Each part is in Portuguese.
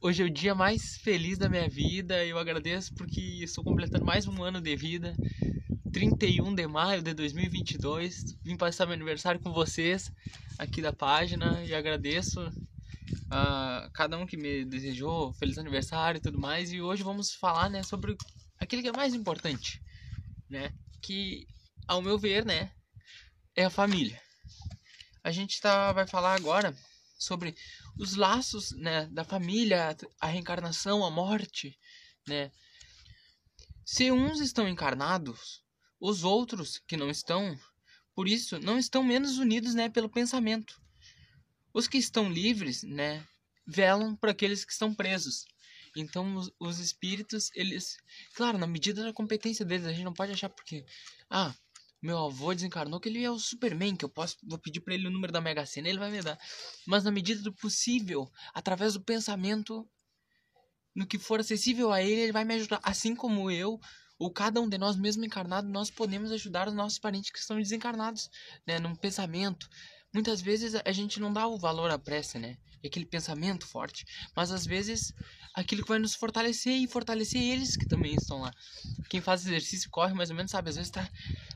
Hoje é o dia mais feliz da minha vida. Eu agradeço porque estou completando mais um ano de vida. 31 de maio de 2022. Vim passar meu aniversário com vocês aqui da página e agradeço a cada um que me desejou feliz aniversário e tudo mais. E hoje vamos falar, né, sobre aquilo que é mais importante, né, que ao meu ver, né, é a família. A gente tá vai falar agora sobre os laços né, da família, a reencarnação, a morte, né? Se uns estão encarnados, os outros que não estão, por isso, não estão menos unidos, né, pelo pensamento. Os que estão livres, né, velam para aqueles que estão presos. Então, os, os espíritos, eles, claro, na medida da competência deles, a gente não pode achar porque, ah, meu avô desencarnou que ele é o Superman, que eu posso vou pedir para ele o número da Mega Sena, ele vai me dar. Mas na medida do possível, através do pensamento, no que for acessível a ele, ele vai me ajudar. Assim como eu, ou cada um de nós mesmo encarnado, nós podemos ajudar os nossos parentes que estão desencarnados, né, num pensamento. Muitas vezes a gente não dá o valor à prece, né? Aquele pensamento forte, mas às vezes aquilo que vai nos fortalecer e fortalecer eles que também estão lá. Quem faz exercício corre mais ou menos sabe, às vezes tá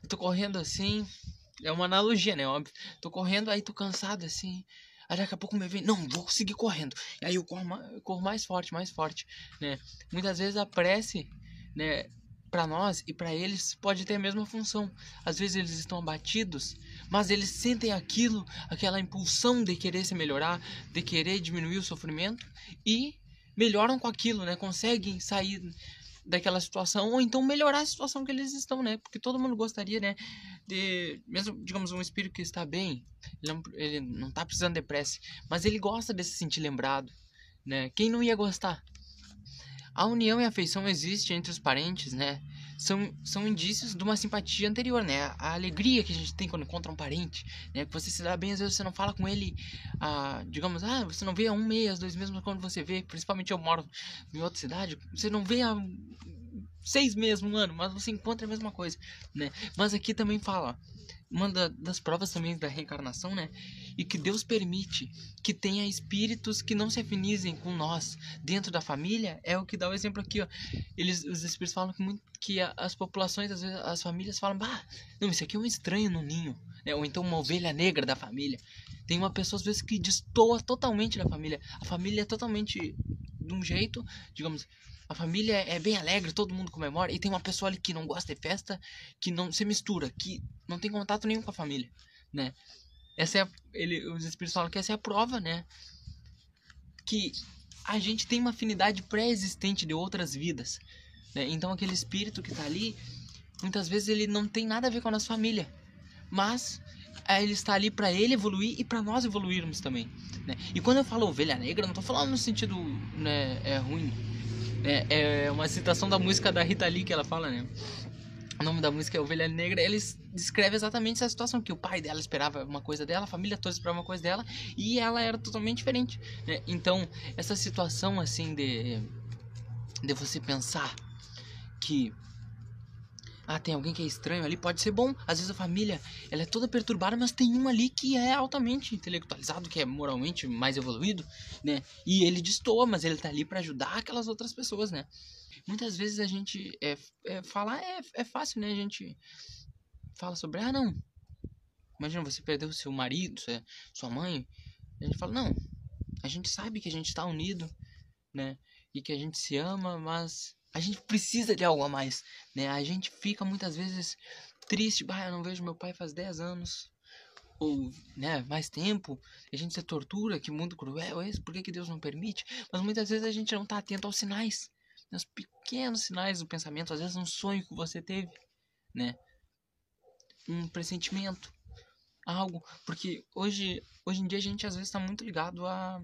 eu tô correndo assim, é uma analogia, né, óbvio. Tô correndo aí tô cansado assim, Aí daqui a pouco me vem, não, vou seguir correndo. E aí eu corro, eu corro mais forte, mais forte, né? Muitas vezes a prece, né, para nós e para eles pode ter a mesma função. Às vezes eles estão abatidos, mas eles sentem aquilo, aquela impulsão de querer se melhorar, de querer diminuir o sofrimento e melhoram com aquilo, né? Conseguem sair daquela situação ou então melhorar a situação que eles estão, né? Porque todo mundo gostaria, né? De mesmo, digamos, um espírito que está bem, ele não, ele não tá precisando de prece, mas ele gosta de se sentir lembrado, né? Quem não ia gostar? A união e a afeição existe entre os parentes, né? São, são indícios de uma simpatia anterior, né? A alegria que a gente tem quando encontra um parente, né? Que você se dá bem, às vezes você não fala com ele, ah, digamos, ah, você não vê há um mês, dois meses, mas quando você vê, principalmente eu moro em outra cidade, você não vê há seis meses, um ano, mas você encontra a mesma coisa, né? Mas aqui também fala, uma da, das provas também da reencarnação, né? E que Deus permite que tenha espíritos que não se afinizem com nós dentro da família, é o que dá o exemplo aqui, ó. Eles, os espíritos falam que, muito, que as populações, às vezes, as famílias falam, bah, não, isso aqui é um estranho no ninho, né? Ou então uma ovelha negra da família. Tem uma pessoa, às vezes, que destoa totalmente da família. A família é totalmente de um jeito, digamos, a família é bem alegre, todo mundo comemora. E tem uma pessoa ali que não gosta de festa, que não se mistura, que não tem contato nenhum com a família, né? Essa é a, ele, os espíritos falam que essa é a prova, né? Que a gente tem uma afinidade pré-existente de outras vidas, né? Então aquele espírito que está ali, muitas vezes ele não tem nada a ver com a nossa família, mas ele está ali para ele evoluir e para nós evoluirmos também, né? E quando eu falo ovelha negra, não estou falando no sentido né, é ruim, é, é uma citação da música da Rita Lee que ela fala, né? O nome da música é Ovelha Negra. Eles descreve exatamente essa situação que o pai dela esperava uma coisa dela, a família toda esperava uma coisa dela e ela era totalmente diferente. Né? Então essa situação assim de de você pensar que ah, tem alguém que é estranho ali, pode ser bom. Às vezes a família, ela é toda perturbada, mas tem um ali que é altamente intelectualizado, que é moralmente mais evoluído, né? E ele destoa, mas ele tá ali para ajudar aquelas outras pessoas, né? Muitas vezes a gente é, é falar é, é fácil, né? A gente fala sobre, ah, não. Imagina você perdeu seu marido, sua mãe. A gente fala, não. A gente sabe que a gente tá unido, né? E que a gente se ama, mas a gente precisa de algo a mais, né? A gente fica muitas vezes triste, bah, eu não vejo meu pai faz 10 anos ou, né, mais tempo. A gente se tortura, que mundo cruel é esse? Por que, que Deus não permite? Mas muitas vezes a gente não está atento aos sinais, aos pequenos sinais do pensamento, às vezes um sonho que você teve, né? Um pressentimento, algo, porque hoje, hoje em dia a gente às vezes está muito ligado a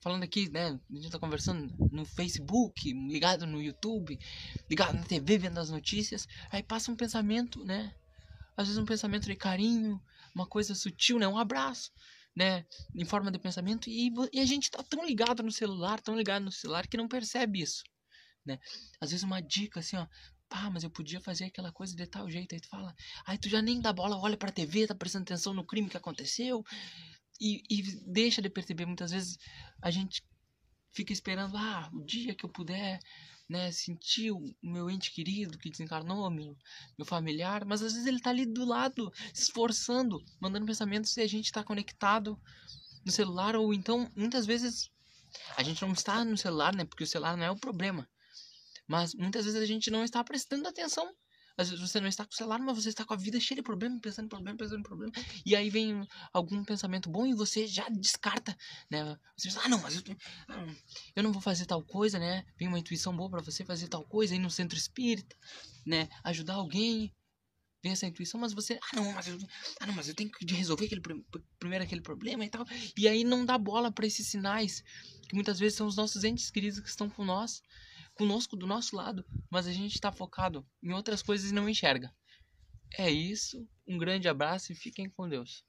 falando aqui, né? A gente tá conversando no Facebook, ligado no YouTube, ligado na TV, vendo as notícias. Aí passa um pensamento, né? Às vezes um pensamento de carinho, uma coisa sutil, né? Um abraço, né? Em forma de pensamento. E, e a gente tá tão ligado no celular, tão ligado no celular, que não percebe isso, né? Às vezes uma dica assim, ó. Pá, mas eu podia fazer aquela coisa de tal jeito. Aí tu fala, aí tu já nem dá bola, olha pra TV, tá prestando atenção no crime que aconteceu e, e deixa de perceber muitas vezes a gente fica esperando, ah, o dia que eu puder, né, sentir o meu ente querido que desencarnou, meu, meu familiar, mas às vezes ele tá ali do lado, se esforçando, mandando pensamentos e a gente tá conectado no celular, ou então, muitas vezes, a gente não está no celular, né, porque o celular não é o problema, mas muitas vezes a gente não está prestando atenção às vezes você não está com o celular, mas você está com a vida cheia de problema, pensando em problema, pensando em problema. E aí vem algum pensamento bom e você já descarta, né? Você pensa, ah, não, mas eu, ah, eu não vou fazer tal coisa, né? Vem uma intuição boa para você fazer tal coisa aí no centro espírita, né? Ajudar alguém. Vem essa intuição, mas você, ah, não, mas eu, ah, não, mas eu tenho que resolver aquele, primeiro aquele problema e tal. E aí não dá bola para esses sinais, que muitas vezes são os nossos entes queridos que estão com nós conosco do nosso lado, mas a gente está focado em outras coisas e não enxerga. É isso, um grande abraço e fiquem com Deus.